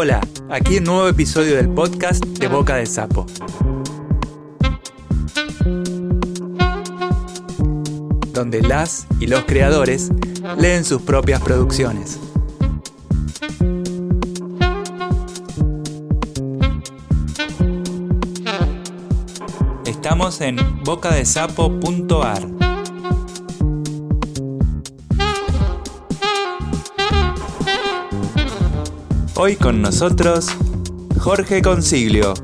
Hola, aquí un nuevo episodio del podcast de Boca de Sapo. Donde las y los creadores leen sus propias producciones. Estamos en bocadesapo.ar. Hoy con nosotros, Jorge Consiglio.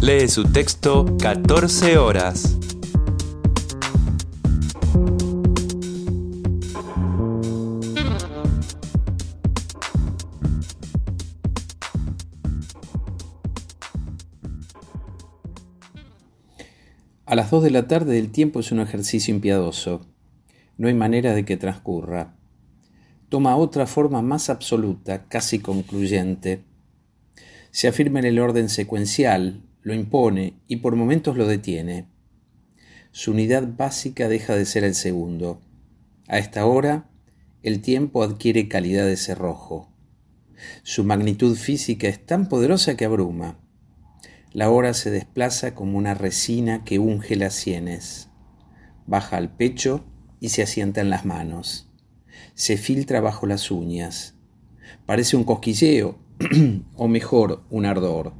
Lee su texto 14 horas. A las 2 de la tarde el tiempo es un ejercicio impiedoso. No hay manera de que transcurra. Toma otra forma más absoluta, casi concluyente. Se afirma en el orden secuencial, lo impone y por momentos lo detiene. Su unidad básica deja de ser el segundo. A esta hora, el tiempo adquiere calidad de cerrojo. Su magnitud física es tan poderosa que abruma. La hora se desplaza como una resina que unge las sienes. Baja al pecho y se asienta en las manos. Se filtra bajo las uñas. Parece un cosquilleo, o mejor, un ardor.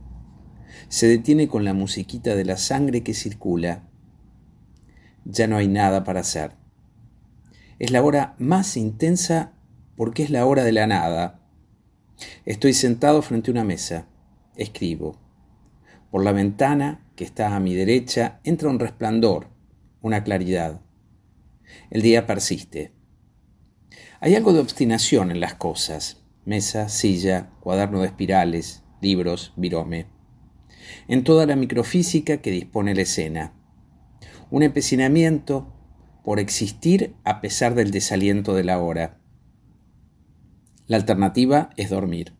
Se detiene con la musiquita de la sangre que circula. Ya no hay nada para hacer. Es la hora más intensa porque es la hora de la nada. Estoy sentado frente a una mesa. Escribo. Por la ventana, que está a mi derecha, entra un resplandor, una claridad. El día persiste. Hay algo de obstinación en las cosas. Mesa, silla, cuaderno de espirales, libros, virome. En toda la microfísica que dispone la escena. Un empecinamiento por existir a pesar del desaliento de la hora. La alternativa es dormir.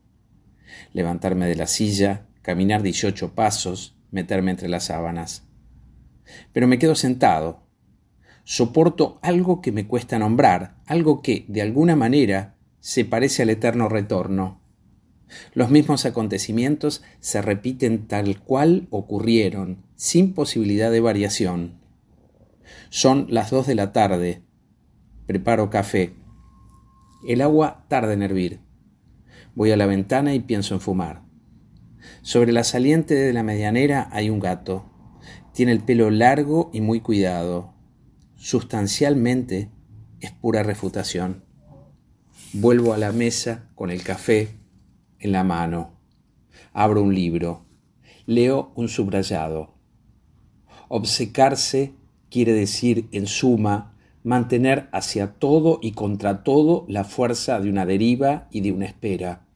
Levantarme de la silla, caminar 18 pasos, meterme entre las sábanas. Pero me quedo sentado. Soporto algo que me cuesta nombrar, algo que, de alguna manera, se parece al eterno retorno. Los mismos acontecimientos se repiten tal cual ocurrieron, sin posibilidad de variación. Son las dos de la tarde. Preparo café. El agua tarda en hervir. Voy a la ventana y pienso en fumar. Sobre la saliente de la medianera hay un gato. Tiene el pelo largo y muy cuidado. Sustancialmente es pura refutación. Vuelvo a la mesa con el café en la mano. Abro un libro. Leo un subrayado. Obsecarse quiere decir, en suma, mantener hacia todo y contra todo la fuerza de una deriva y de una espera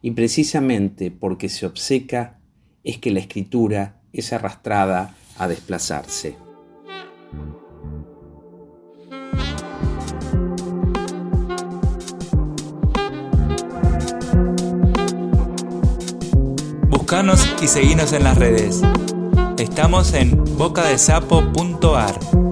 y precisamente porque se obseca es que la escritura es arrastrada a desplazarse. Buscanos y seguinos en las redes. Estamos en bocadesapo.ar.